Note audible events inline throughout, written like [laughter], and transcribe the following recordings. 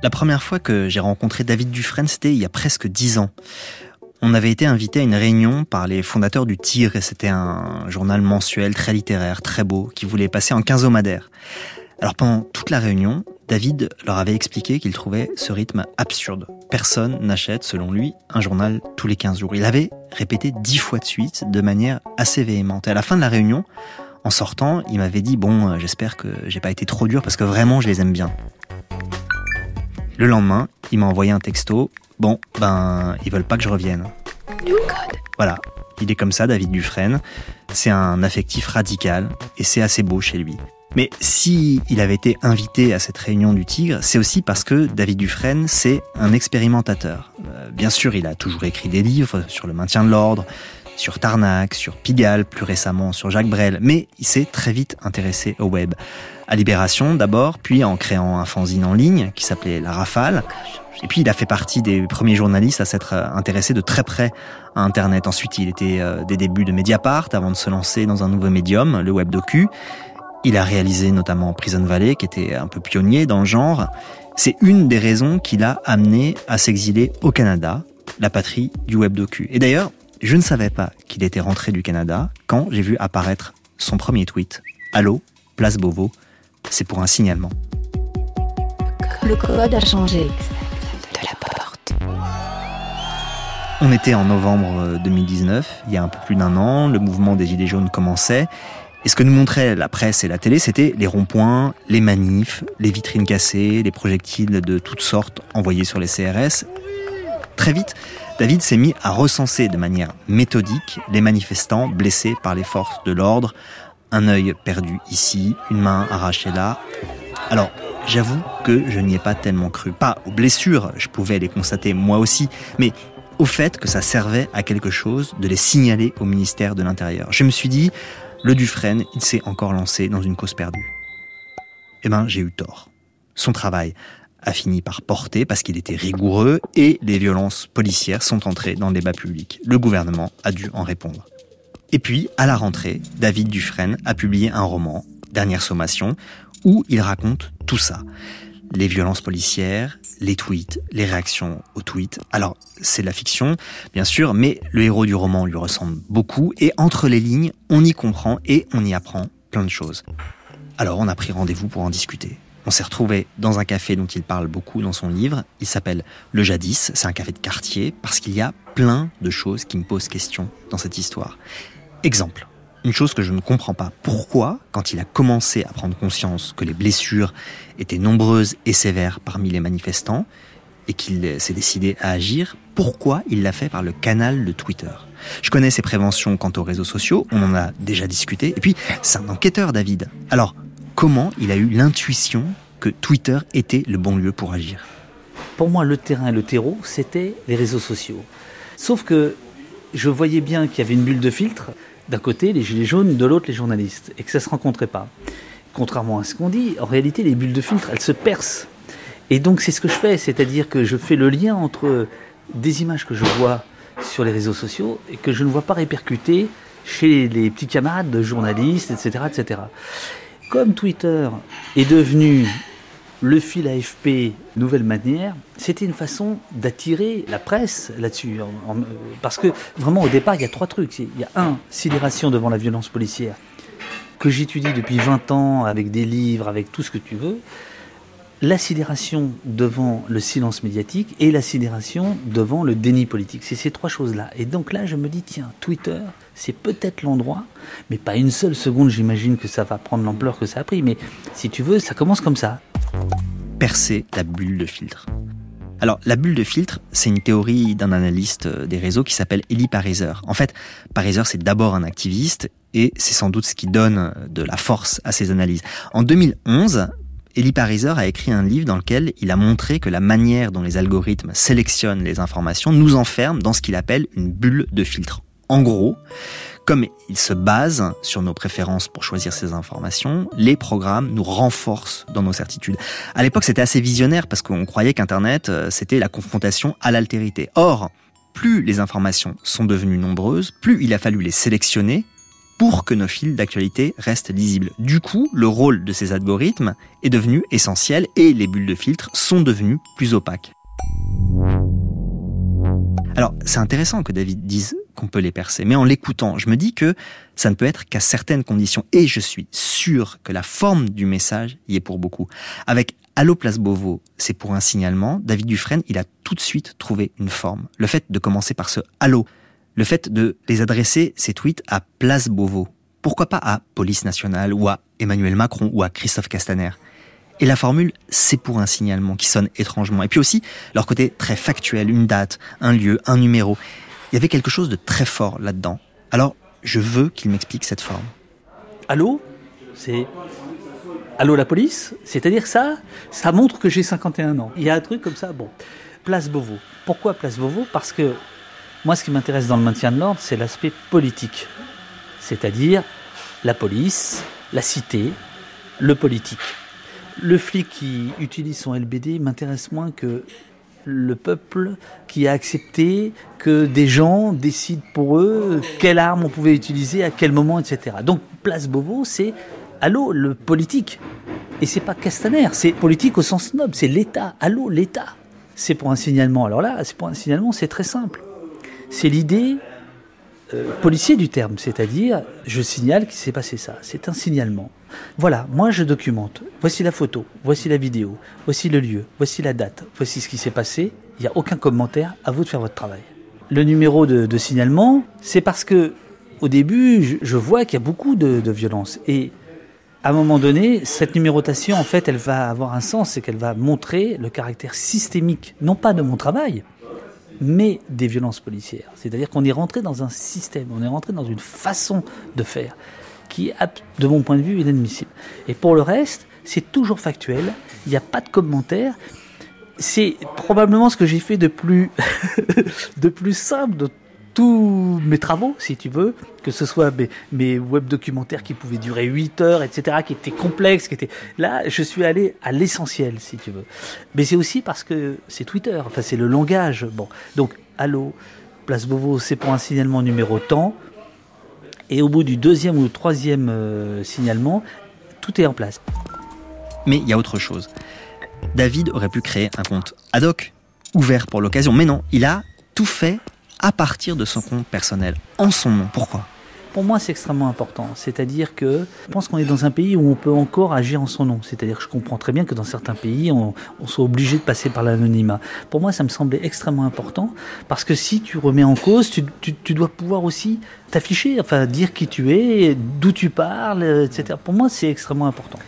La première fois que j'ai rencontré David Dufresne, c'était il y a presque dix ans. On avait été invité à une réunion par les fondateurs du Tigre et c'était un journal mensuel très littéraire, très beau, qui voulait passer en quinzomadaire. Alors pendant toute la réunion, David leur avait expliqué qu'il trouvait ce rythme absurde. Personne n'achète, selon lui, un journal tous les 15 jours. Il avait répété dix fois de suite, de manière assez véhémente. Et à la fin de la réunion, en sortant, il m'avait dit Bon, euh, j'espère que j'ai pas été trop dur parce que vraiment je les aime bien. Le lendemain, il m'a envoyé un texto. Bon, ben, ils veulent pas que je revienne. Voilà. Il est comme ça, David Dufresne. C'est un affectif radical et c'est assez beau chez lui. Mais si il avait été invité à cette réunion du Tigre, c'est aussi parce que David Dufresne, c'est un expérimentateur. Euh, bien sûr, il a toujours écrit des livres sur le maintien de l'ordre, sur Tarnac, sur Pigalle, plus récemment sur Jacques Brel, mais il s'est très vite intéressé au web. À Libération d'abord, puis en créant un fanzine en ligne qui s'appelait La Rafale. Et puis il a fait partie des premiers journalistes à s'être intéressé de très près à Internet. Ensuite, il était euh, des débuts de Mediapart avant de se lancer dans un nouveau médium, le web docu. Il a réalisé notamment Prison Valley, qui était un peu pionnier dans le genre. C'est une des raisons qui l'a amené à s'exiler au Canada, la patrie du web docu. Et d'ailleurs, je ne savais pas qu'il était rentré du Canada quand j'ai vu apparaître son premier tweet. Allô, place Beauvau, c'est pour un signalement. Le code a changé. De la porte. On était en novembre 2019, il y a un peu plus d'un an, le mouvement des Gilets jaunes commençait. Et ce que nous montrait la presse et la télé, c'était les ronds-points, les manifs, les vitrines cassées, les projectiles de toutes sortes envoyés sur les CRS. Très vite, David s'est mis à recenser de manière méthodique les manifestants blessés par les forces de l'ordre, un œil perdu ici, une main arrachée là. Alors, j'avoue que je n'y ai pas tellement cru. Pas aux blessures, je pouvais les constater moi aussi, mais au fait que ça servait à quelque chose de les signaler au ministère de l'Intérieur. Je me suis dit, le Dufresne, il s'est encore lancé dans une cause perdue. Eh ben, j'ai eu tort. Son travail a fini par porter parce qu'il était rigoureux et les violences policières sont entrées dans le débat public. Le gouvernement a dû en répondre. Et puis, à la rentrée, David Dufresne a publié un roman, Dernière sommation, où il raconte tout ça. Les violences policières, les tweets, les réactions aux tweets. Alors, c'est de la fiction, bien sûr, mais le héros du roman lui ressemble beaucoup et entre les lignes, on y comprend et on y apprend plein de choses. Alors, on a pris rendez-vous pour en discuter. On s'est retrouvé dans un café dont il parle beaucoup dans son livre. Il s'appelle Le Jadis. C'est un café de quartier parce qu'il y a plein de choses qui me posent question dans cette histoire. Exemple. Une chose que je ne comprends pas. Pourquoi, quand il a commencé à prendre conscience que les blessures étaient nombreuses et sévères parmi les manifestants, et qu'il s'est décidé à agir, pourquoi il l'a fait par le canal de Twitter? Je connais ses préventions quant aux réseaux sociaux, on en a déjà discuté, et puis c'est un enquêteur, David. Alors, comment il a eu l'intuition que Twitter était le bon lieu pour agir Pour moi, le terrain et le terreau, c'était les réseaux sociaux. Sauf que je voyais bien qu'il y avait une bulle de filtre. D'un côté, les gilets jaunes, de l'autre, les journalistes, et que ça ne se rencontrait pas. Contrairement à ce qu'on dit, en réalité, les bulles de filtre, elles se percent. Et donc, c'est ce que je fais, c'est-à-dire que je fais le lien entre des images que je vois sur les réseaux sociaux et que je ne vois pas répercuter chez les petits camarades de journalistes, etc., etc. Comme Twitter est devenu le fil AFP nouvelle manière, c'était une façon d'attirer la presse là-dessus. Parce que vraiment au départ, il y a trois trucs. Il y a un, sidération devant la violence policière, que j'étudie depuis 20 ans avec des livres, avec tout ce que tu veux. La sidération devant le silence médiatique et la sidération devant le déni politique. C'est ces trois choses-là. Et donc là, je me dis, tiens, Twitter, c'est peut-être l'endroit, mais pas une seule seconde, j'imagine que ça va prendre l'ampleur que ça a pris, mais si tu veux, ça commence comme ça. Percer la bulle de filtre. Alors, la bulle de filtre, c'est une théorie d'un analyste euh, des réseaux qui s'appelle Eli Pariser. En fait, Pariser, c'est d'abord un activiste et c'est sans doute ce qui donne euh, de la force à ses analyses. En 2011, Eli Pariser a écrit un livre dans lequel il a montré que la manière dont les algorithmes sélectionnent les informations nous enferme dans ce qu'il appelle une bulle de filtre. En gros, comme il se base sur nos préférences pour choisir ces informations, les programmes nous renforcent dans nos certitudes. À l'époque, c'était assez visionnaire parce qu'on croyait qu'Internet, euh, c'était la confrontation à l'altérité. Or, plus les informations sont devenues nombreuses, plus il a fallu les sélectionner pour que nos fils d'actualité restent lisibles. Du coup, le rôle de ces algorithmes est devenu essentiel et les bulles de filtre sont devenues plus opaques. Alors, c'est intéressant que David dise qu'on peut les percer, mais en l'écoutant, je me dis que ça ne peut être qu'à certaines conditions, et je suis sûr que la forme du message y est pour beaucoup. Avec Allo Place Beauvau, c'est pour un signalement, David Dufresne, il a tout de suite trouvé une forme. Le fait de commencer par ce Allo, le fait de les adresser, ces tweets, à Place Beauvau, pourquoi pas à Police Nationale ou à Emmanuel Macron ou à Christophe Castaner et la formule, c'est pour un signalement qui sonne étrangement. Et puis aussi, leur côté très factuel, une date, un lieu, un numéro. Il y avait quelque chose de très fort là-dedans. Alors, je veux qu'il m'explique cette forme. Allô? C'est. Allô la police? C'est-à-dire ça, ça montre que j'ai 51 ans. Il y a un truc comme ça, bon. Place Beauvau. Pourquoi Place Beauvau? Parce que moi, ce qui m'intéresse dans le maintien de l'ordre, c'est l'aspect politique. C'est-à-dire la police, la cité, le politique. Le flic qui utilise son LBD m'intéresse moins que le peuple qui a accepté que des gens décident pour eux quelle arme on pouvait utiliser, à quel moment, etc. Donc Place Beauvau, c'est allô le politique. Et c'est pas Castaner, c'est politique au sens noble, c'est l'État. Allô l'État. C'est pour un signalement. Alors là, c'est pour un signalement, c'est très simple. C'est l'idée euh, policier du terme, c'est-à-dire je signale qu'il s'est passé ça. C'est un signalement. Voilà, moi je documente. Voici la photo, voici la vidéo, voici le lieu, voici la date, voici ce qui s'est passé. Il n'y a aucun commentaire, à vous de faire votre travail. Le numéro de, signalement, c'est parce que au début, je, vois qu'il y a beaucoup de, de violence. Et à un moment donné, cette numérotation, en fait, elle va avoir un sens, c'est qu'elle va montrer le caractère systémique, non pas de mon travail, mais des violences policières. C'est-à-dire qu'on est rentré dans un système, on est rentré dans une façon de faire qui est, de mon point de vue, inadmissible. Et pour le reste, c'est toujours factuel, il n'y a pas de commentaires. C'est probablement ce que j'ai fait de plus, [laughs] de plus simple de tous mes travaux, si tu veux, que ce soit mes, web documentaires qui pouvaient durer 8 heures, etc., qui étaient complexes, qui étaient... Là, je suis allé à l'essentiel, si tu veux. Mais c'est aussi parce que c'est Twitter, enfin c'est le langage. Bon, donc, allô, Place Beauvau, c'est pour un signalement numéro temps. Et au bout du deuxième ou troisième euh, signalement, tout est en place. Mais il y a autre chose. David aurait pu créer un compte ad hoc, ouvert pour l'occasion, mais non, il a tout fait à partir de son compte personnel, en son nom. Pourquoi? Pour moi, c'est extrêmement important. C'est-à-dire que je pense qu'on est dans un pays où on peut encore agir en son nom. C'est-à-dire que je comprends très bien que dans certains pays, on, soit obligé de passer par l'anonymat. Pour moi, ça me semblait extrêmement important parce que si tu remets en cause, tu, dois pouvoir aussi t'afficher, enfin dire qui tu es, d'où tu parles, etc. Pour moi, c'est extrêmement important.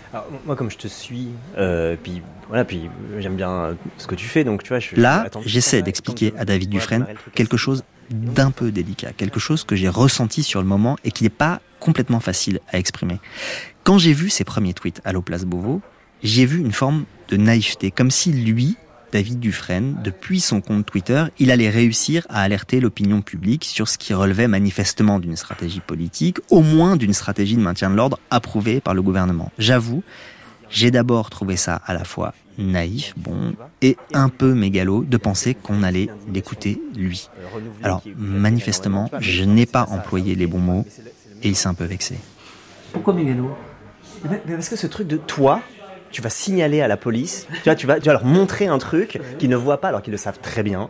moi, comme je te suis, euh, puis voilà, puis j'aime bien ce que tu fais, donc tu vois. Je, Là, j'essaie d'expliquer à David Dufresne quelque chose d'un peu délicat, quelque chose que j'ai ressenti sur le moment et qui n'est pas complètement facile à exprimer. Quand j'ai vu ses premiers tweets à Place Beauvau, j'ai vu une forme de naïveté, comme si lui, David Dufresne, depuis son compte Twitter, il allait réussir à alerter l'opinion publique sur ce qui relevait manifestement d'une stratégie politique, au moins d'une stratégie de maintien de l'ordre approuvée par le gouvernement. J'avoue, j'ai d'abord trouvé ça à la fois naïf, bon, et un peu mégalo de penser qu'on allait l'écouter lui. Alors, manifestement, je n'ai pas employé les bons mots et il s'est un peu vexé. Pourquoi mégalo? Parce que ce truc de toi, tu vas signaler à la police, tu vas, tu vas leur montrer un truc qu'ils ne voient pas alors qu'ils le savent très bien.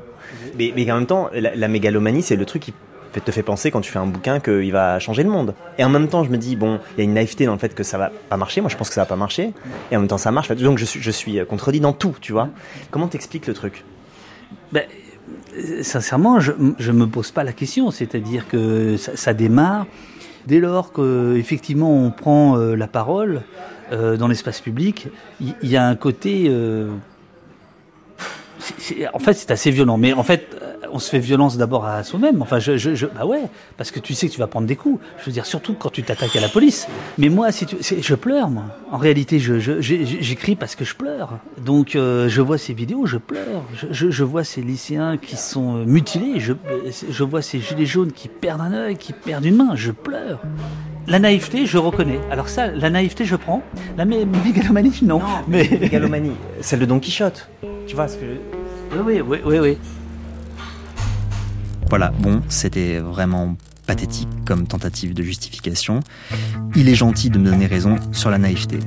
Mais, mais en même temps, la mégalomanie, c'est le truc qui te fait penser quand tu fais un bouquin qu'il va changer le monde. Et en même temps, je me dis, bon, il y a une naïveté dans le fait que ça va pas marcher. Moi, je pense que ça va pas marcher. Et en même temps, ça marche. Donc, je suis, je suis contredit dans tout, tu vois. Comment t'expliques le truc? Ben, Sincèrement, je, je me pose pas la question. C'est-à-dire que ça, démarre dès lors qu'effectivement on prend euh, la parole euh, dans l'espace public. Il y, a un côté. Euh, en fait, c'est assez violent. Mais en fait, on se fait violence d'abord à soi-même. Enfin, je, je, bah ouais, parce que tu sais que tu vas prendre des coups. Je veux dire, surtout quand tu t'attaques à la police. Mais moi, si tu, je pleure, moi. En réalité, j'écris parce que je pleure. Donc, euh, je vois ces vidéos, je pleure. Je, vois ces lycéens qui sont euh, mutilés. Je, je vois ces gilets jaunes qui perdent un œil, qui perdent une main. Je pleure. La naïveté, je reconnais. Alors ça, la naïveté, je prends. La mégalomanie, non. non mais mégalomanie, [laughs] celle de Don Quichotte. Tu vois ce que oui, oui, oui, oui. Voilà, bon, c'était vraiment pathétique comme tentative de justification. Il est gentil de me donner raison sur la naïveté.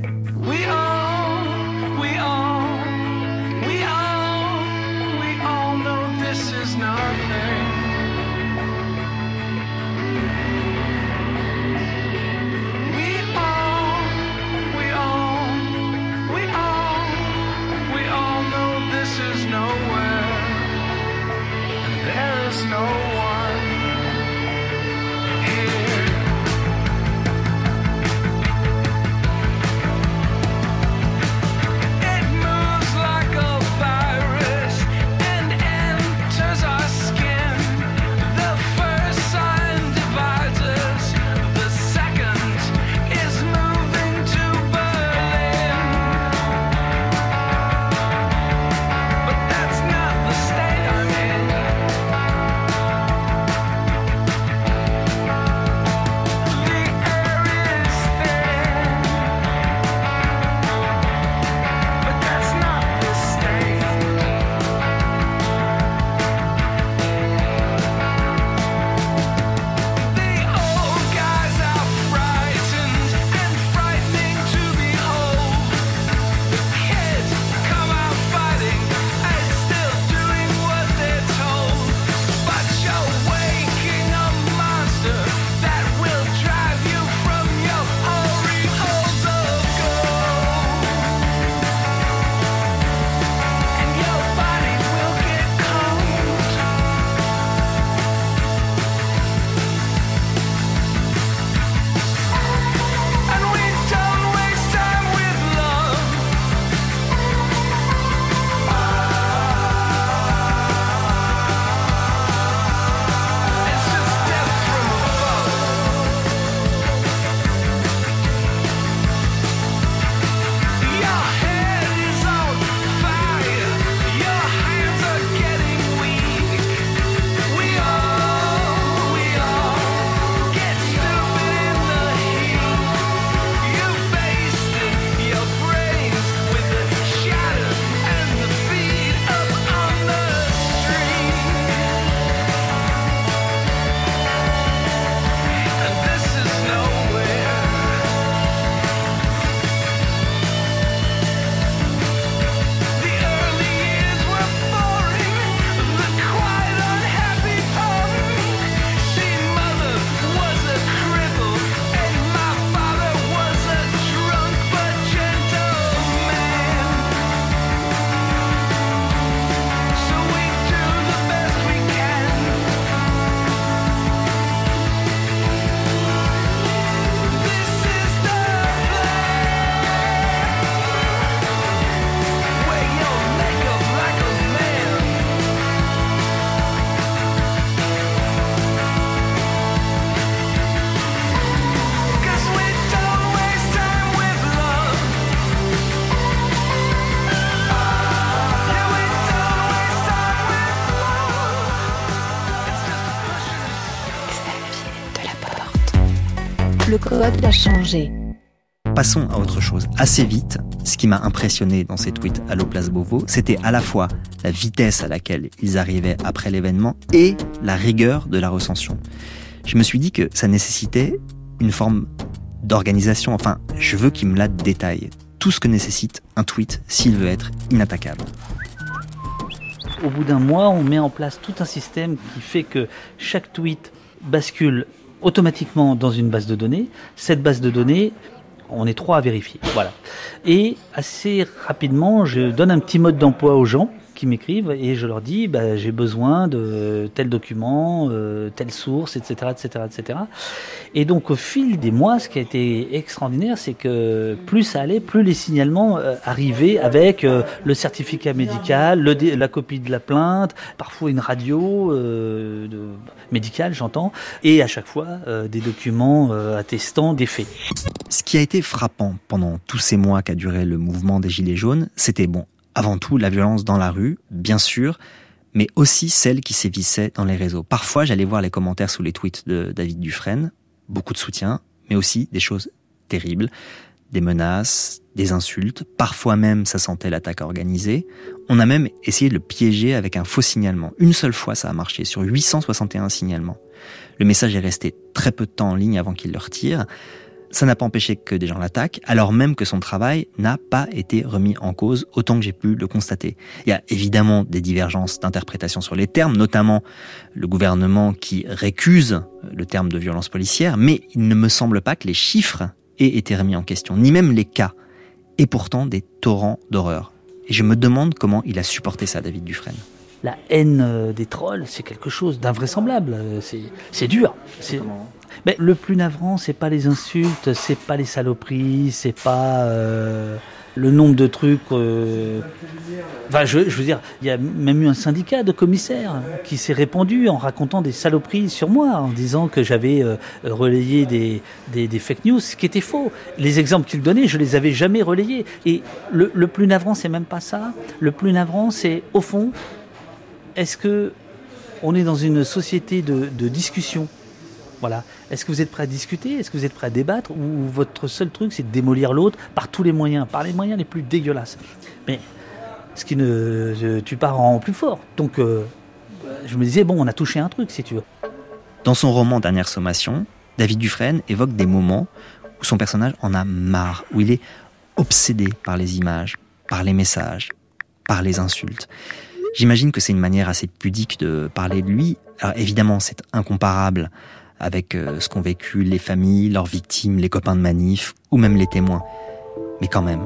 Changé. Passons à autre chose. Assez vite, ce qui m'a impressionné dans ces tweets à Place Beauvau, c'était à la fois la vitesse à laquelle ils arrivaient après l'événement et la rigueur de la recension. Je me suis dit que ça nécessitait une forme d'organisation. Enfin, je veux qu'ils me la détaillent. Tout ce que nécessite un tweet s'il veut être inattaquable. Au bout d'un mois, on met en place tout un système qui fait que chaque tweet bascule automatiquement dans une base de données. Cette base de données, on est trois à vérifier. Voilà. Et assez rapidement, je donne un petit mode d'emploi aux gens qui m'écrivent et je leur dis bah, j'ai besoin de tel document, euh, telle source, etc., etc., etc. Et donc au fil des mois, ce qui a été extraordinaire, c'est que plus ça allait, plus les signalements euh, arrivaient avec euh, le certificat médical, la copie de la plainte, parfois une radio médicale, j'entends, et à chaque fois des documents attestant des faits. Ce qui a été frappant pendant tous ces mois qu'a duré le mouvement des Gilets jaunes, c'était bon, avant tout la violence dans la rue, bien sûr, mais aussi celle qui sévissait dans les réseaux. Parfois, j'allais voir les commentaires sous les tweets de David Dufresne, beaucoup de soutien, mais aussi des choses terribles. des menaces, des insultes, parfois même ça sentait l'attaque organisée. On a même essayé de le piéger avec un faux signalement. Une seule fois ça a marché, sur 861 signalements. Le message est resté très peu de temps en ligne avant qu'il le retire. Ça n'a pas empêché que des gens l'attaquent, alors même que son travail n'a pas été remis en cause, autant que j'ai pu le constater. Il y a évidemment des divergences d'interprétation sur les termes, notamment le gouvernement qui récuse le terme de violence policière, mais il ne me semble pas que les chiffres aient été remis en question, ni même les cas, et pourtant des torrents d'horreur. Et je me demande comment il a supporté ça, David Dufresne. La haine euh, des trolls, c'est quelque chose d'invraisemblable. Euh, C'est c'est dur. C'est- Mais le plus navrant, c'est pas les insultes, c'est pas les saloperies, c'est pas euh, le nombre de trucs. euh, Enfin, je, je veux dire, il y a même eu un syndicat de commissaires qui s'est répandu en racontant des saloperies sur moi, en disant que j'avais euh, relayé des, des, des fake news, ce qui était faux. Les exemples qu'il donnait, je les avais jamais relayés. Et le, le plus navrant, c'est même pas ça. Le plus navrant, c'est au fond, est-ce que on est dans une société de, discussion? Voilà. Est-ce que vous êtes prêt à discuter? Est-ce que vous êtes prêt à débattre? Ou votre seul truc, c'est de démolir l'autre par tous les moyens, par les moyens les plus dégueulasses Mais ce qui ne je- tu pars en plus fort. Donc, euh, je me disais bon, on a touché un truc, si tu veux. Dans son roman Dernière sommation, David Dufresne évoque des moments où son personnage en a marre, où il est obsédé par les images, par les messages, par les insultes. J'imagine que c'est une manière assez pudique de parler de lui. Alors évidemment, c'est incomparable avec euh, ce qu'ont vécu les familles, leurs victimes, les copains de manif, ou même les témoins. Mais quand même,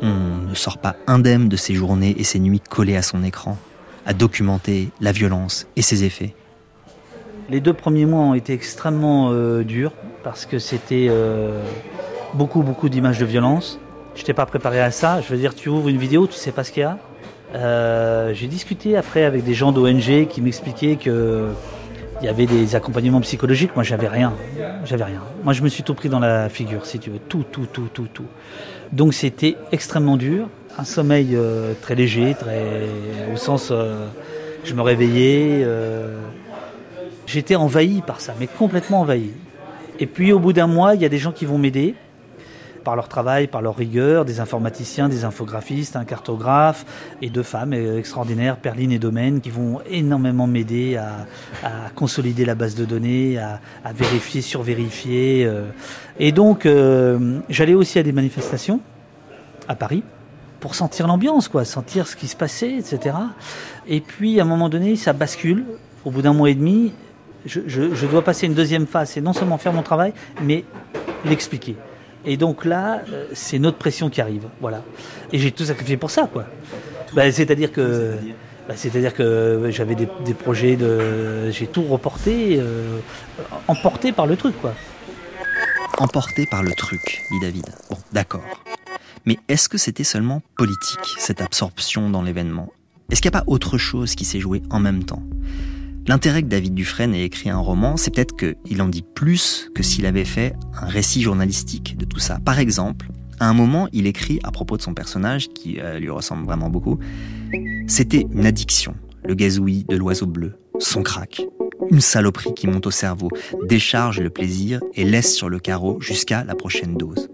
on ne sort pas indemne de ces journées et ces nuits collées à son écran, à documenter la violence et ses effets. Les deux premiers mois ont été extrêmement euh, durs parce que c'était euh, beaucoup, beaucoup d'images de violence. Je n'étais pas préparé à ça. Je veux dire, tu ouvres une vidéo, tu sais pas ce qu'il y a. Euh, J'ai discuté après avec des gens d'ONG qui m'expliquaient que il y avait des accompagnements psychologiques. Moi, j'avais rien. J'avais rien. Moi, je me suis tout pris dans la figure, si tu veux. Tout, tout, tout, tout, tout. Donc, c'était extrêmement dur. Un sommeil euh, très léger, très au sens, euh, je me réveillais. J'étais envahi par ça, mais complètement envahi. Et puis au bout d'un mois, il y a des gens qui vont m'aider par leur travail, par leur rigueur, des informaticiens, des infographistes, un cartographe et deux femmes euh, extraordinaires, Perline et Domaine, qui vont énormément m'aider à, consolider la base de données, à, vérifier, survérifier. euh. Et donc, euh, j'allais aussi à des manifestations à Paris pour sentir l'ambiance, quoi, sentir ce qui se passait, etc. Et puis, à un moment donné, ça bascule. Au bout d'un mois et demi, je, je- je dois passer une deuxième phase. C'est non seulement faire mon travail, mais l'expliquer. Et donc là, euh, c'est notre pression qui arrive. Voilà. Et j'ai tout sacrifié pour ça, quoi. Bah, c'est-à-dire que. bah, c'est-à-dire que j'avais des, des projets de. J'ai tout reporté, euh, emporté par le truc, quoi. emporté par le truc, dit David. Bon, d'accord. Mais est-ce que c'était seulement politique, cette absorption dans l'événement? Est-ce qu'il n'y a pas autre chose qui s'est joué en même temps? L'intérêt que David Dufresne ait écrit un roman, c'est peut-être qu'il en dit plus que s'il avait fait un récit journalistique de tout ça. Par exemple, à un moment, il écrit à propos de son personnage, qui euh, lui ressemble vraiment beaucoup, C'était une addiction, le gazouillis de l'oiseau bleu, son crack. Une saloperie qui monte au cerveau, décharge le plaisir et laisse sur le carreau jusqu'à la prochaine dose.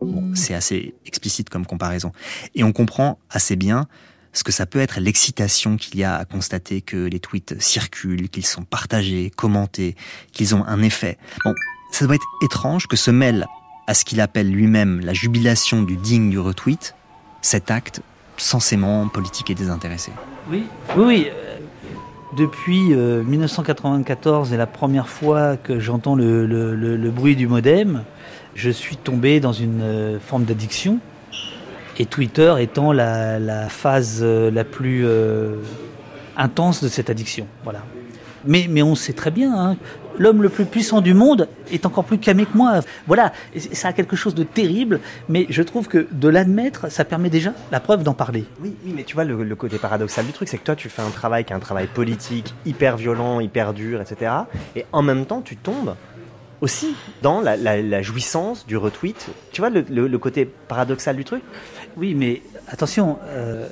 Bon, c'est assez explicite comme comparaison. Et on comprend assez bien ce que ça peut être l'excitation qu'il y a à constater que les tweets circulent, qu'ils sont partagés, commentés, qu'ils ont un effet. Bon, ça doit être étrange que se mêle à ce qu'il appelle lui-même la jubilation du digne du retweet, cet acte censément politique et désintéressé. Oui, oui, oui. euh, Depuis euh, 1994 et la première fois que j'entends le bruit du modem, je suis tombé dans une euh, forme d'addiction. Et Twitter étant la, phase euh, la plus euh, intense de cette addiction. Voilà. Mais, mais on sait très bien, hein, l'homme le plus puissant du monde est encore plus camé que moi. Voilà, ça a quelque chose de terrible, mais je trouve que de l'admettre, ça permet déjà la preuve d'en parler. Oui, oui, mais tu vois, le, côté paradoxal du truc, c'est que toi, tu fais un travail qui est un travail politique, hyper violent, hyper dur, etc. Et en même temps, tu tombes aussi dans la, jouissance du retweet. Tu vois, le côté paradoxal du truc Oui, mais attention, euh,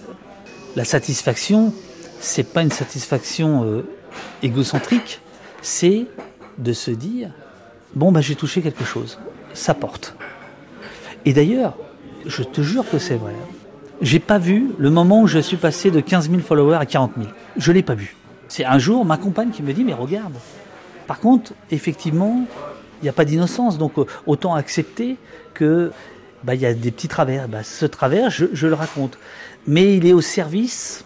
la satisfaction, c'est pas une satisfaction euh, égocentrique, c'est de se dire bon bah j'ai touché quelque chose, ça porte. Et d'ailleurs, je te jure que c'est vrai. J'ai pas vu le moment où je suis passé de 15 000 followers à 40 000. Je l'ai pas vu. C'est un jour ma compagne qui me dit mais regarde. Par contre, effectivement, il n'y a pas d'innocence, donc euh, autant accepter que bah, il y a des petits travers. Bah, ce travers, je, le raconte, mais il est au service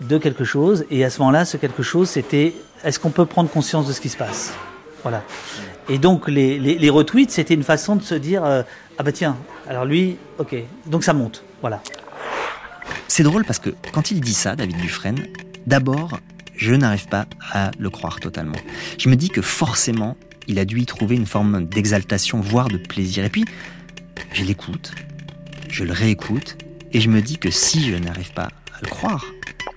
de quelque chose. Et à ce moment-là, ce quelque chose, c'était est-ce qu'on peut prendre conscience de ce qui se passe? Voilà. Et donc les retweets, c'était une façon de se dire euh, ah bah tiens, alors lui, ok, donc ça monte, voilà. C'est drôle parce que quand il dit ça, David Dufresne, d'abord, je n'arrive pas à le croire totalement. Je me dis que forcément, il a dû y trouver une forme d'exaltation, voire de plaisir. Et puis, je l'écoute, je le réécoute, et je me dis que si je n'arrive pas à le croire,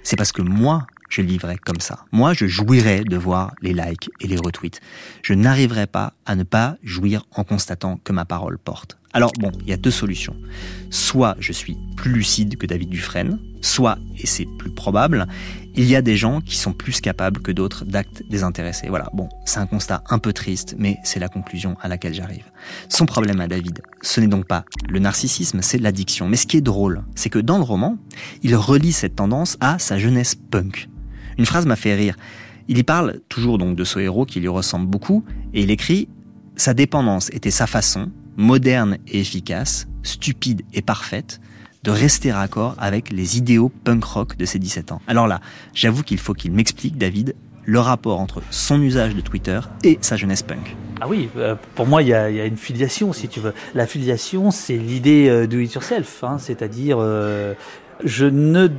c'est parce que moi, je le vivrais comme ça. Moi, je jouirais de voir les likes et les retweets. Je n'arriverais pas à ne pas jouir en constatant que ma parole porte. Alors bon, il y a deux solutions. Soit je suis plus lucide que David Dufresne, soit, et c'est plus probable, il y a des gens qui sont plus capables que d'autres d'actes désintéressés. Voilà, bon, c'est un constat un peu triste, mais c'est la conclusion à laquelle j'arrive. Son problème à David, ce n'est donc pas le narcissisme, c'est l'addiction. Mais ce qui est drôle, c'est que dans le roman, il relie cette tendance à sa jeunesse punk. Une phrase m'a fait rire. Il y parle toujours donc de ce héros qui lui ressemble beaucoup, et il écrit Sa dépendance était sa façon, moderne et efficace, stupide et parfaite, de rester raccord avec les idéaux punk rock de ses 17 ans. Alors là, j'avoue qu'il faut qu'il m'explique, David, le rapport entre son usage de Twitter et sa jeunesse punk. Ah oui, euh, pour moi, il y a, une filiation, si tu veux. La filiation, c'est l'idée euh, do it yourself, hein, c'est-à-dire euh, je ne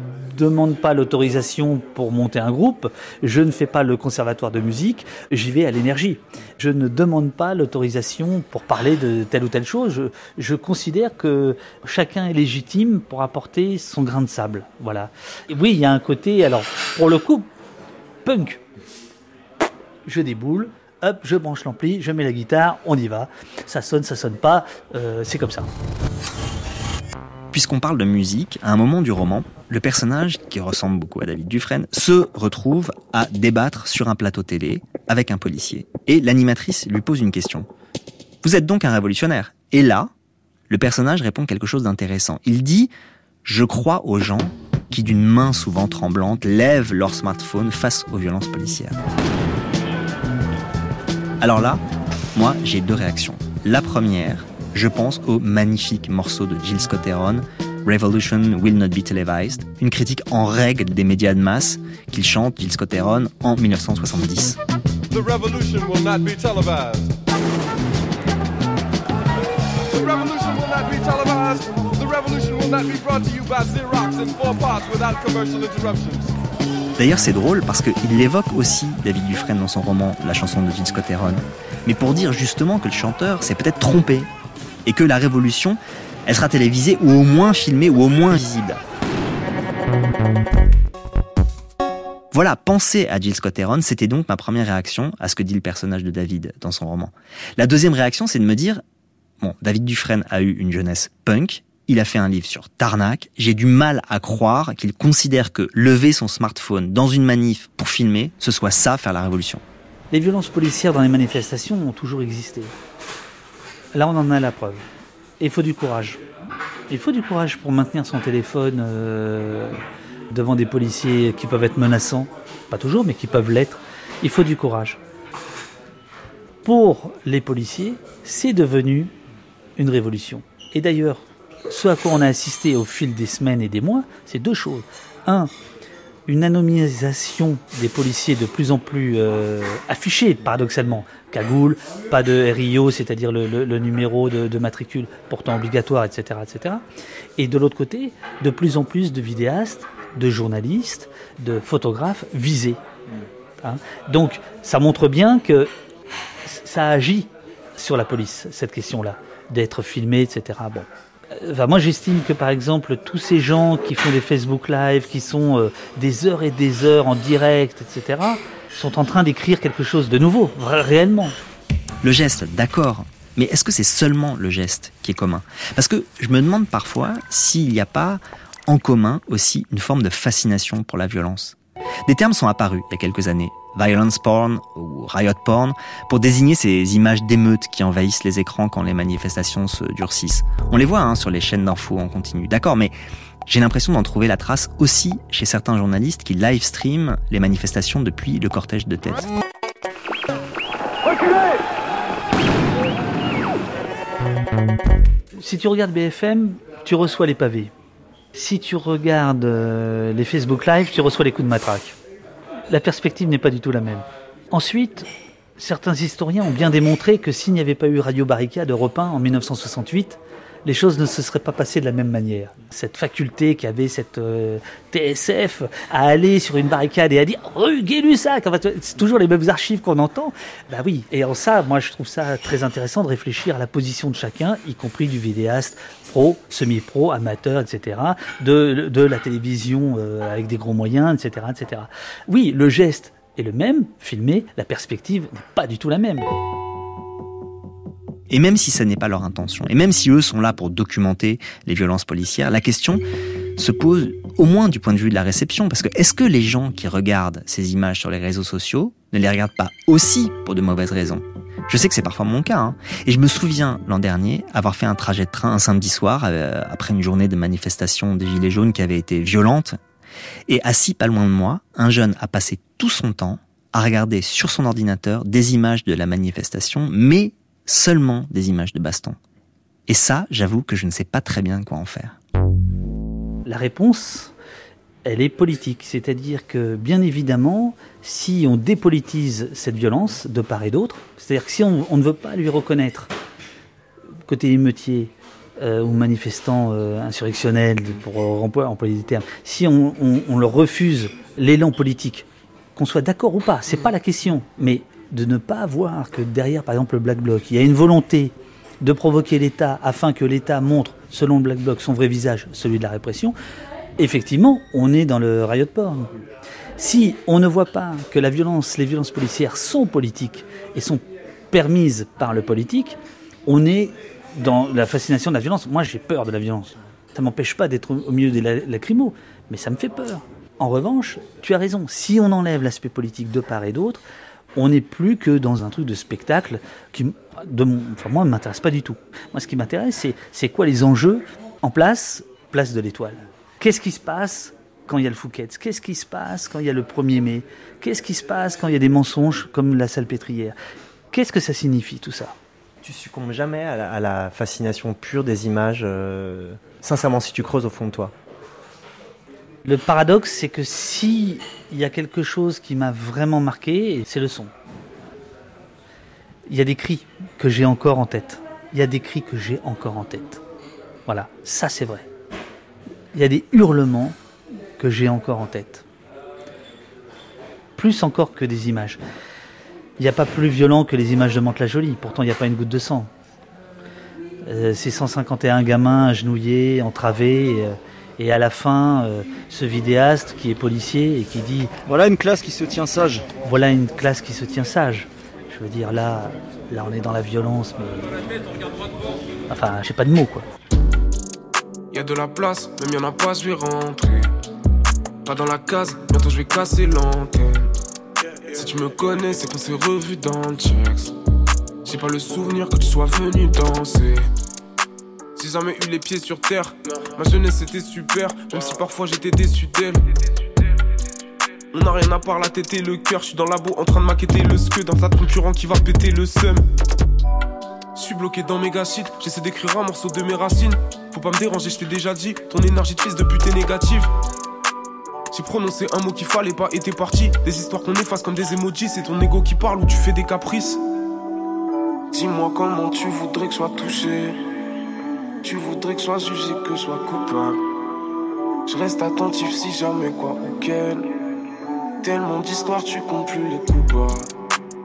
demande pas l'autorisation pour monter un groupe, je ne fais pas le conservatoire de musique, j'y vais à l'énergie. Je ne demande pas l'autorisation pour parler de telle ou telle chose. Je, considère que chacun est légitime pour apporter son grain de sable. Voilà. Oui, il y a un côté, alors pour le coup, punk. Je déboule, hop, je branche l'ampli, je mets la guitare, on y va. Ça sonne, ça sonne pas, euh, c'est comme ça. Puisqu'on parle de musique, à un moment du roman, le personnage, qui ressemble beaucoup à David Dufresne, se retrouve à débattre sur un plateau télé avec un policier. Et l'animatrice lui pose une question. Vous êtes donc un révolutionnaire? Et là, le personnage répond quelque chose d'intéressant. Il dit Je crois aux gens qui, d'une main souvent tremblante, lèvent leur smartphone face aux violences policières. Alors là, moi, j'ai deux réactions. La première, je pense au magnifique morceau de Jill Scott Heron, Revolution Will Not Be Televised, une critique en règle des médias de masse qu'il chante Jill Scott Heron en 1970. The revolution will not be televised. The revolution will not be televised. The revolution will not be brought to you by Xerox in four parts without commercial interruptions. D'ailleurs, c'est drôle parce qu'il l'évoque aussi, David Dufresne, dans son roman La chanson de Jill Scott Heron. Mais pour dire justement que le chanteur s'est peut-être trompé et que la révolution, elle sera télévisée ou au moins filmée ou au moins visible. Voilà, penser à Jill Scott Heron, c'était donc ma première réaction à ce que dit le personnage de David dans son roman. La deuxième réaction, c'est de me dire, bon, David Dufresne a eu une jeunesse punk, il a fait un livre sur Tarnac, j'ai du mal à croire qu'il considère que lever son smartphone dans une manif pour filmer, ce soit ça faire la révolution. Les violences policières dans les manifestations ont toujours existé. Là, on en a la preuve. Il faut du courage. Il faut du courage pour maintenir son téléphone euh, devant des policiers qui peuvent être menaçants. Pas toujours, mais qui peuvent l'être. Il faut du courage. Pour les policiers, c'est devenu une révolution. Et d'ailleurs, ce à quoi on a assisté au fil des semaines et des mois, c'est deux choses. Un, une anonymisation des policiers de plus en plus euh, affichée, paradoxalement. Cagoule, pas de RIO, c'est-à-dire le, numéro de, de matricule pourtant obligatoire, etc. etc. Et de l'autre côté, de plus en plus de vidéastes, de journalistes, de photographes visés. Hein. Donc ça montre bien que ça agit sur la police, cette question-là, d'être filmé, etc. Bon. Euh, moi, j'estime que, par exemple, tous ces gens qui font des Facebook Live, qui sont euh, des heures et des heures en direct, etc., sont en train d'écrire quelque chose de nouveau, réellement. Le geste, d'accord, mais est-ce que c'est seulement le geste qui est commun? Parce que je me demande parfois s'il n'y a pas en commun aussi une forme de fascination pour la violence. Des termes sont apparus il y a quelques années, violence porn ou riot porn, pour désigner ces images d'émeutes qui envahissent les écrans quand les manifestations se durcissent. On les voit hein, sur les chaînes d'infos en continu, d'accord, mais j'ai l'impression d'en trouver la trace aussi chez certains journalistes qui live streament les manifestations depuis le cortège de tête. Si tu regardes BFM, tu reçois les pavés. Si tu regardes euh, les Facebook Live, tu reçois les coups de matraque. La perspective n'est pas du tout la même. Ensuite, certains historiens ont bien démontré que s'il n'y avait pas eu Radio Barricade Europe 1 en 1968, les choses ne se seraient pas passées de la même manière. Cette faculté qu'avait cette euh, TSF à aller sur une barricade et à dire rue Gay-Lussac, en fait, c'est toujours les mêmes archives qu'on entend. Bah oui, et en ça, moi je trouve ça très intéressant de réfléchir à la position de chacun, y compris du vidéaste pro, semi-pro, amateur, etc., de, de la télévision euh, avec des gros moyens, etc., etc. Oui, le geste est le même, filmé, la perspective n'est pas du tout la même. Et même si ça n'est pas leur intention, et même si eux sont là pour documenter les violences policières, la question se pose au moins du point de vue de la réception, parce que est-ce que les gens qui regardent ces images sur les réseaux sociaux ne les regardent pas aussi pour de mauvaises raisons? Je sais que c'est parfois mon cas, hein. et je me souviens l'an dernier avoir fait un trajet de train un samedi soir, euh, après une journée de manifestation des Gilets jaunes qui avait été violente, et assis pas loin de moi, un jeune a passé tout son temps à regarder sur son ordinateur des images de la manifestation, mais seulement des images de baston. Et ça, j'avoue que je ne sais pas très bien quoi en faire. La réponse, elle est politique. C'est-à-dire que, bien évidemment, si on dépolitise cette violence de part et d'autre, c'est-à-dire que si on, ne veut pas lui reconnaître, côté émeutier euh, ou manifestant euh, insurrectionnel, pour employer, employer des termes, si on leur refuse l'élan politique, qu'on soit d'accord ou pas, c'est pas la question, mais de ne pas voir que derrière, par exemple, le Black Bloc, il y a une volonté de provoquer l'État afin que l'État montre, selon le Black Bloc, son vrai visage, celui de la répression, effectivement, on est dans le riot porn. Si on ne voit pas que la violence, les violences policières sont politiques et sont permises par le politique, on est dans la fascination de la violence. Moi, j'ai peur de la violence. Ça m'empêche pas d'être au milieu des la- lacrymos, mais ça me fait peur. En revanche, tu as raison. Si on enlève l'aspect politique de part et d'autre, on n'est plus que dans un truc de spectacle qui, enfin moi, ne m'intéresse pas du tout. Moi, ce qui m'intéresse, c'est quoi les enjeux en place, place de l'Étoile. Qu'est-ce qui se passe quand il y a le Fouquet's Qu'est-ce qui se passe quand il y a le 1er mai? Qu'est-ce qui se passe quand il y a des mensonges comme la salpêtrière? Qu'est-ce que ça signifie tout ça? Tu succombes jamais à la, à la fascination pure des images, euh, sincèrement, si tu creuses au fond de toi. Le paradoxe, c'est que si il y a quelque chose qui m'a vraiment marqué, c'est le son. Il y a des cris que j'ai encore en tête. Il y a des cris que j'ai encore en tête. Voilà, ça c'est vrai. Il y a des hurlements que j'ai encore en tête. Plus encore que des images. Il n'y a pas plus violent que les images de Mantes-la-Jolie. Pourtant, il n'y a pas une goutte de sang. Euh, ces 151 gamins agenouillés, entravés, et, euh, et à la fin, euh, ce vidéaste qui est policier et qui dit Voilà une classe qui se tient sage. voilà une classe qui se tient sage. Je veux dire, là, là on est dans la violence, mais. Enfin, j'ai pas de mots, quoi. Y a de la place, même y en a pas, je vais rentrer. Pas dans la case, bientôt je vais casser l'antenne. Si tu me connais, c'est qu'on s'est revu dans le checks. J'ai pas le souvenir que tu sois venu danser. J'ai jamais eu les pieds sur terre. Ma jeunesse était super, même si parfois j'étais déçu d'elle. On n'a rien à part la tête et le cœur. Je suis dans la boue en train de maqueter le skeu d'un tas de concurrents qui va péter le seum. Suis bloqué dans mes shit, j'essaie d'écrire un morceau de mes racines. Faut pas me déranger, je t'ai déjà dit, ton énergie de fils de pute est négative. J'ai prononcé un mot qu'il fallait pas et t'es parti. Des histoires qu'on efface comme des emojis, c'est ton ego qui parle ou tu fais des caprices. Dis-moi comment tu voudrais que je sois touché. Tu voudrais que je sois jugé, que je sois coupable. Je reste attentif si jamais quoi ou quel. Tellement d'histoires, tu comptes plus les coups bas.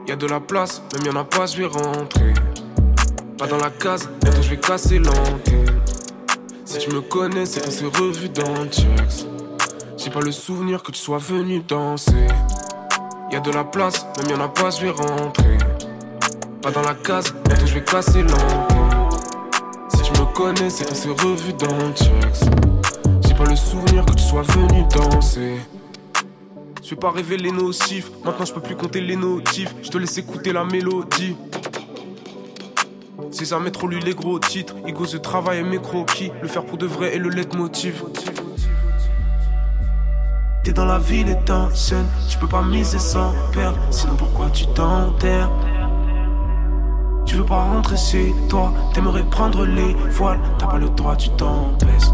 Y a de la place, même y en a pas, je vais rentrer. Pas dans la case, bientôt je vais casser l'antenne. Si tu me connais, c'est qu'on s'est revu dans le. J'ai pas le souvenir que tu sois venu danser. Y a de la place, même y en a pas, je vais rentrer. Pas dans la case, bientôt je vais casser l'antenne. Si tu me connais, c'est qu'on s'est revu dans le. J'ai pas le souvenir que tu sois venu danser. Je vais pas révéler nos chiffres, maintenant je peux plus compter les notifs. Je te laisse écouter la mélodie. C'est jamais trop lu les gros titres. Ego de travail et mes croquis. Le faire pour de vrai et le leitmotiv. T'es dans la ville et t'enchaînes. Tu peux pas miser sans perdre. Sinon pourquoi tu t'enterres? Tu veux pas rentrer chez toi. T'aimerais prendre les voiles. T'as pas le droit, tu t'empêches.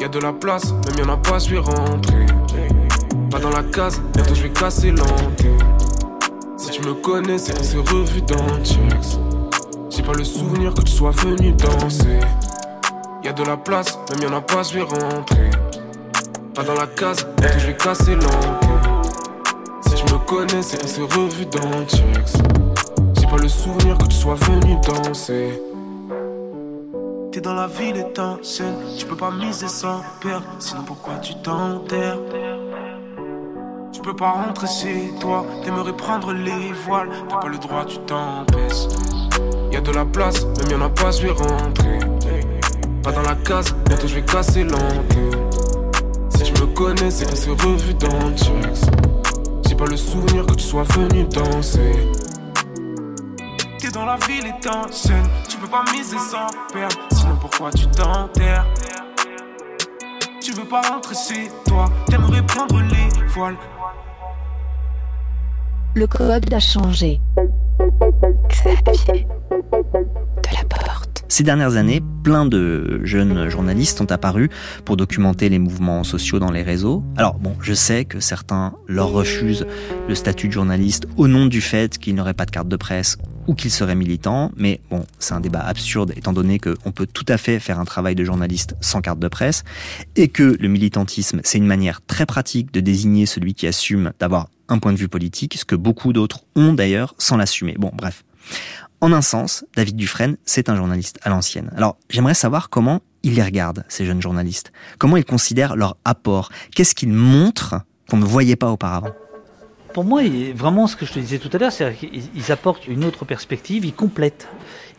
Y a de la place, même y en a pas, je vais rentrer. Pas dans la case, bientôt je vais casser l'antenne. Si tu me connais, c'est qu'on s'est revu dans Checks. J'ai pas le souvenir que tu sois venu danser. Y a de la place, même y en a pas, je vais rentrer. Pas dans la case, bientôt je vais casser l'antenne. Si tu me connais, c'est qu'on s'est revu dans Checks. J'ai pas le souvenir que tu sois venu danser. T'es dans la ville et t'enchaînes. Tu peux pas miser sans perdre. Sinon pourquoi tu t'enterres? Tu peux pas rentrer chez toi. T'aimerais prendre les voiles. T'as pas le droit, tu t'empêches. Y a de la place, même y en a pas, je vais rentrer. Pas dans la case, bientôt je vais casser l'antenne. Si tu me connais, c'est qu'on s'est revu dans Checks. J'ai pas le souvenir que tu sois venu danser. T'es dans la ville et t'enchaînes. Tu peux pas miser sans perdre. Sinon pourquoi tu t'enterres? Tu veux pas rentrer chez toi. T'aimerais prendre les voiles. Le code a changé. Xavier de. Ces dernières années, plein de jeunes journalistes sont apparus pour documenter les mouvements sociaux dans les réseaux. Alors bon, je sais que certains leur refusent le statut de journaliste au nom du fait qu'ils n'auraient pas de carte de presse ou qu'ils seraient militants, mais bon, c'est un débat absurde étant donné qu'on peut tout à fait faire un travail de journaliste sans carte de presse et que le militantisme, c'est une manière très pratique de désigner celui qui assume d'avoir un point de vue politique, ce que beaucoup d'autres ont d'ailleurs sans l'assumer. Bon, bref. En un sens, David Dufresne, c'est un journaliste à l'ancienne. Alors, j'aimerais savoir comment il les regarde, ces jeunes journalistes. Comment il considère leur apport. Qu'est-ce qu'ils montrent qu'on ne voyait pas auparavant? Pour moi, vraiment, ce que je te disais tout à l'heure, c'est qu'ils ils apportent une autre perspective, ils complètent.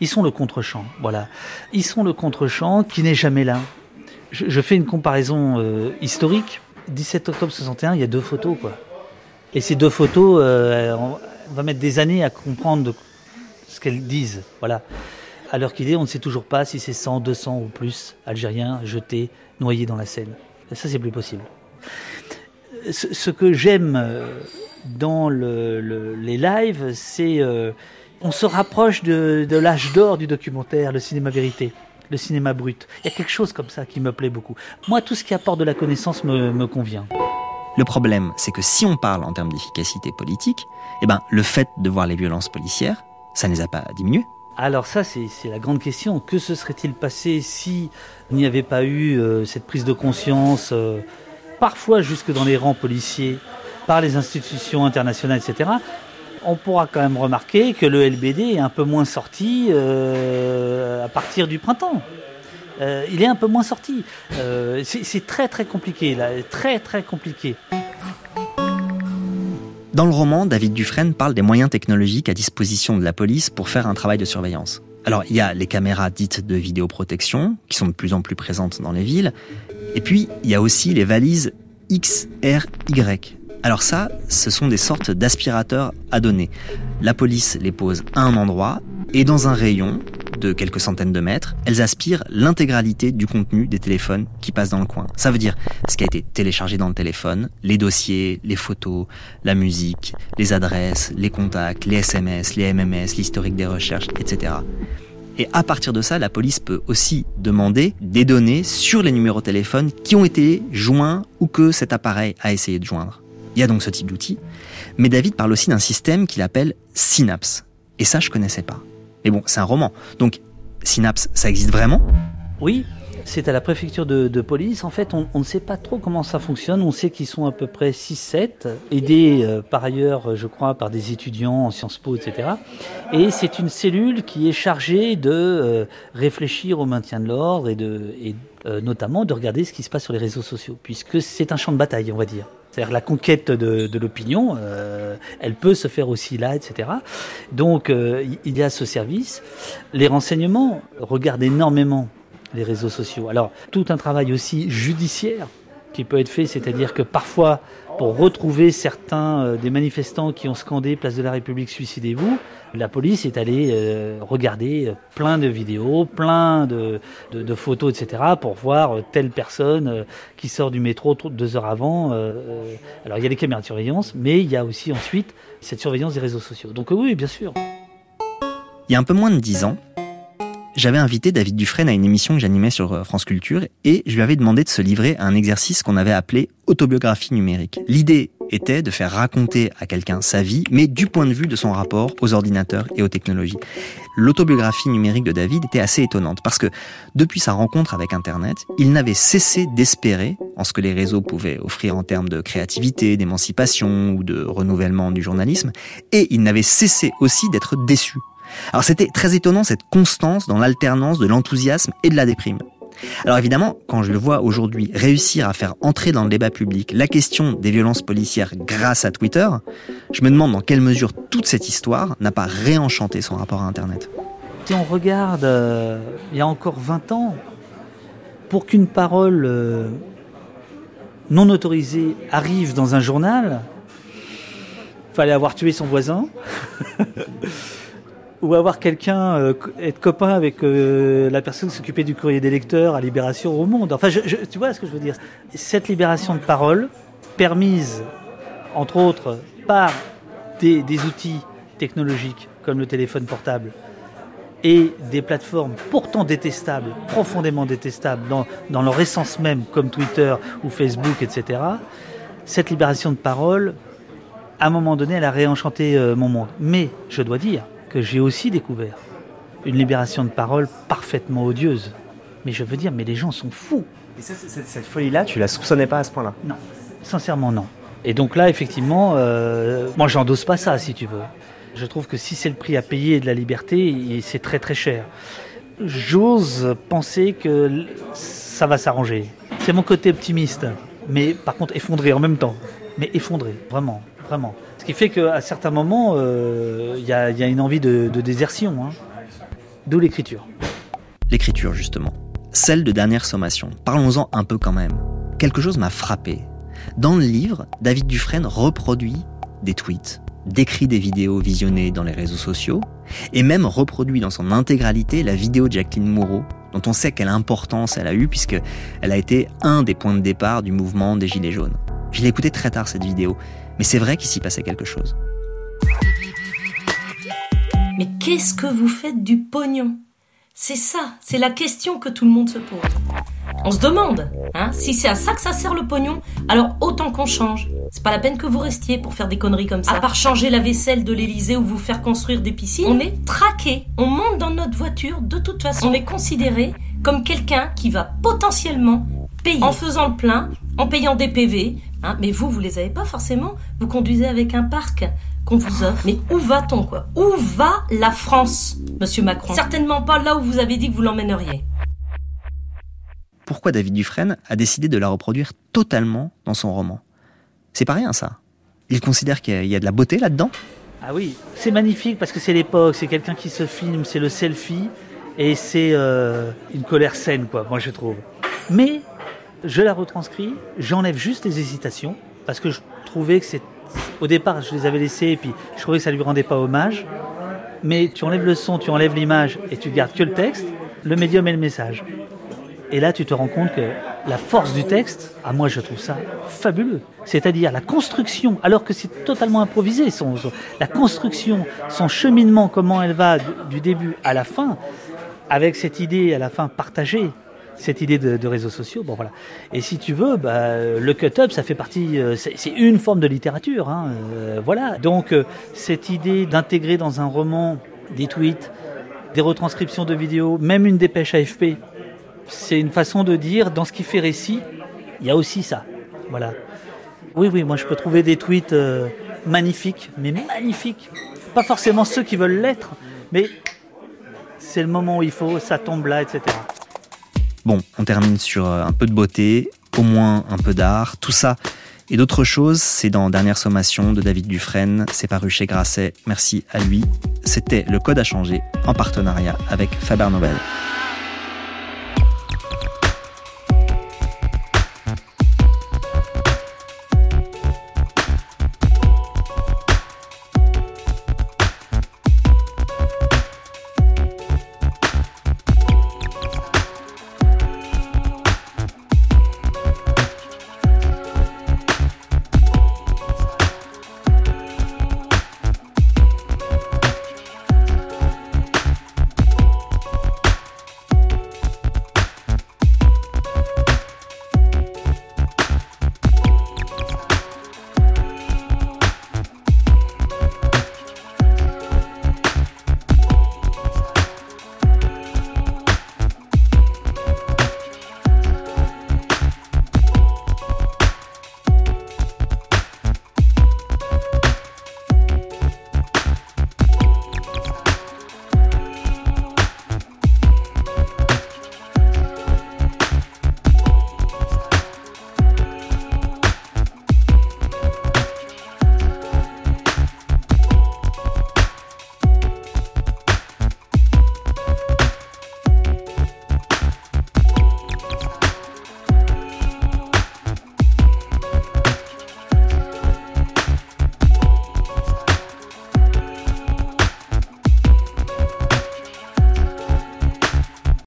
Ils sont le contre-champ, voilà. Ils sont le contre-champ qui n'est jamais là. Je, fais une comparaison euh, historique. 17 octobre 61, il y a deux photos, quoi. Et ces deux photos, euh, on va mettre des années à comprendre ce qu'elles disent, voilà. À l'heure qu'il est, on ne sait toujours pas si c'est 100, 200 ou plus Algériens jetés, noyés dans la Seine. Ça, c'est plus possible ce, que j'aime euh, dans le- le- les lives, c'est euh, on se rapproche de, de l'âge d'or du documentaire, le cinéma vérité, le cinéma brut. Il y a quelque chose comme ça qui me plaît beaucoup. Moi, tout ce qui apporte de la connaissance me, me convient. Le problème, c'est que si on parle en termes d'efficacité politique, eh ben, le fait de voir les violences policières, ça ne les a pas diminuées. Alors ça, c'est la grande question. Que se serait-il passé si n'y avait pas eu euh, cette prise de conscience, euh, parfois jusque dans les rangs policiers, par les institutions internationales, etc. On pourra quand même remarquer que le LBD est un peu moins sorti euh, à partir du printemps. Il est un peu moins sorti. C'est très très compliqué là, très très compliqué. Dans le roman, David Dufresne parle des moyens technologiques à disposition de la police pour faire un travail de surveillance. Alors, il y a les caméras dites de vidéoprotection, qui sont de plus en plus présentes dans les villes, et puis il y a aussi les valises XRY. Alors ça, ce sont des sortes d'aspirateurs à données. La police les pose à un endroit, et dans un rayon de quelques centaines de mètres, elles aspirent l'intégralité du contenu des téléphones qui passent dans le coin. Ça veut dire ce qui a été téléchargé dans le téléphone, les dossiers, les photos, la musique, les adresses, les contacts, les SMS, les MMS, l'historique des recherches, etc. Et à partir de ça, la police peut aussi demander des données sur les numéros de téléphone qui ont été joints ou que cet appareil a essayé de joindre. Il y a donc ce type d'outil. Mais David parle aussi d'un système qu'il appelle Synapse. Et ça, je connaissais pas. Mais bon, c'est un roman. Donc, Synapse, ça existe vraiment? Oui, c'est à la préfecture de, police. En fait, on, ne sait pas trop comment ça fonctionne. On sait qu'ils sont à peu près 6-7, aidés euh, par ailleurs, euh, je crois, par des étudiants en Sciences Po, etc. Et c'est une cellule qui est chargée de euh, réfléchir au maintien de l'ordre et, de, notamment de regarder ce qui se passe sur les réseaux sociaux, puisque c'est un champ de bataille, on va dire. C'est-à-dire la conquête de, l'opinion, euh, elle peut se faire aussi là, etc. Donc euh, il y a ce service. Les renseignements regardent énormément les réseaux sociaux. Alors tout un travail aussi judiciaire qui peut être fait, c'est-à-dire que parfois, pour retrouver certains euh, des manifestants qui ont scandé Place de la République, suicidez-vous, la police est allée euh, regarder euh, plein de vidéos, plein de, photos, etc., pour voir telle personne qui sort du métro tro- deux heures avant. alors il y a les caméras de surveillance, mais il y a aussi ensuite cette surveillance des réseaux sociaux. Donc oui, bien sûr. Il y a un peu moins de dix ans, j'avais invité David Dufresne à une émission que j'animais sur euh, France Culture et je lui avais demandé de se livrer à un exercice qu'on avait appelé autobiographie numérique. L'idée était de faire raconter à quelqu'un sa vie, mais du point de vue de son rapport aux ordinateurs et aux technologies. L'autobiographie numérique de David était assez étonnante parce que depuis sa rencontre avec Internet, il n'avait cessé d'espérer en ce que les réseaux pouvaient offrir en termes de créativité, d'émancipation ou de renouvellement du journalisme, et il n'avait cessé aussi d'être déçu alors c'était très étonnant cette constance dans l'alternance de l'enthousiasme et de la déprime. Alors évidemment, quand je le vois aujourd'hui réussir à faire entrer dans le débat public la question des violences policières grâce à Twitter, je me demande dans quelle mesure toute cette histoire n'a pas réenchanté son rapport à Internet. Si on regarde, euh, il y a encore 20 ans, pour qu'une parole euh, non autorisée arrive dans un journal, fallait avoir tué son voisin, [laughs] ou avoir quelqu'un, euh, être copain avec euh, la personne qui s'occupait du courrier des lecteurs à Libération au Monde. Enfin, tu vois ce que je veux dire Cette libération de parole, permise, entre autres, par des, outils technologiques comme le téléphone portable, et des plateformes pourtant détestables, profondément détestables dans, dans leur essence même, comme Twitter ou Facebook, etc., cette libération de parole, à un moment donné, elle a réenchanté euh, mon monde. Mais je dois dire que j'ai aussi découvert une libération de parole parfaitement odieuse. Mais je veux dire, mais les gens sont fous. Et ça, cette, cette folie-là, tu la soupçonnais pas à ce point-là? Non, sincèrement non. Et donc là, effectivement, euh, moi j'endosse pas ça, si tu veux. Je trouve que si c'est le prix à payer de la liberté, c'est très très cher. J'ose penser que ça va s'arranger. C'est mon côté optimiste, mais par contre effondré en même temps. Mais effondré, vraiment, vraiment. Ce qui fait qu'à certains moments, euh, il y, a, une envie de, désertion. hein. D'où l'écriture. L'écriture justement, celle de dernière sommation. Parlons-en un peu quand même. Quelque chose m'a frappé. Dans le livre, David Dufresne reproduit des tweets, décrit des vidéos visionnées dans les réseaux sociaux, et même reproduit dans son intégralité la vidéo de Jacqueline Moreau, dont on sait quelle importance elle a eue puisque elle a été un des points de départ du mouvement des Gilets jaunes. Je l'ai écoutée très tard cette vidéo, mais c'est vrai qu'il s'y passait quelque chose. Mais qu'est-ce que vous faites du pognon? C'est ça, c'est la question que tout le monde se pose. On se demande, hein, si c'est à ça que ça sert le pognon, alors autant qu'on change. C'est pas la peine que vous restiez pour faire des conneries comme ça. À part changer la vaisselle de l'Elysée ou vous faire construire des piscines, on est traqué. On monte dans notre voiture, de toute façon, on est considéré comme quelqu'un qui va potentiellement payer en faisant le plein, en payant des PV. hein. mais vous, vous les avez pas forcément. Vous conduisez avec un parc qu'on vous offre. Mais où va-t-on, quoi? Où va la France, monsieur Macron? Certainement pas là où vous avez dit que vous l'emmèneriez. Pourquoi David Dufresne a décidé de la reproduire totalement dans son roman? C'est pas rien ça. Il considère qu'il y a de la beauté là-dedans? Ah oui, c'est magnifique parce que c'est l'époque, c'est quelqu'un qui se filme, c'est le selfie et c'est euh, une colère saine, quoi, moi je trouve. Mais je la retranscris, j'enlève juste les hésitations parce que je trouvais que c'est. Au départ, je les avais laissées et puis je trouvais que ça lui rendait pas hommage. Mais tu enlèves le son, tu enlèves l'image et tu gardes que le texte, le médium et le message. Et là, tu te rends compte que la force du texte, à moi, je trouve ça fabuleux. C'est-à-dire la construction, alors que c'est totalement improvisé, son, la construction, son cheminement, comment elle va du début à la fin, avec cette idée à la fin partagée, cette idée de, réseaux sociaux. Bon voilà. Et si tu veux, bah, le cut-up, ça fait partie, euh, c'est une forme de littérature. hein, euh, voilà. Donc euh, cette idée d'intégrer dans un roman des tweets, des retranscriptions de vidéos, même une dépêche AFP, c'est une façon de dire, dans ce qui fait récit, il y a aussi ça. Voilà. Oui, oui, moi je peux trouver des tweets magnifiques, mais magnifiques. Pas forcément ceux qui veulent l'être, mais c'est le moment où il faut, ça tombe là, etc. Bon, on termine sur euh, un peu de beauté, au moins un peu d'art, tout ça. Et d'autres choses, c'est dans Dernière Sommation de David Dufresne, c'est paru chez Grasset, merci à lui. C'était Le Code à changer, en partenariat avec Faber Novel.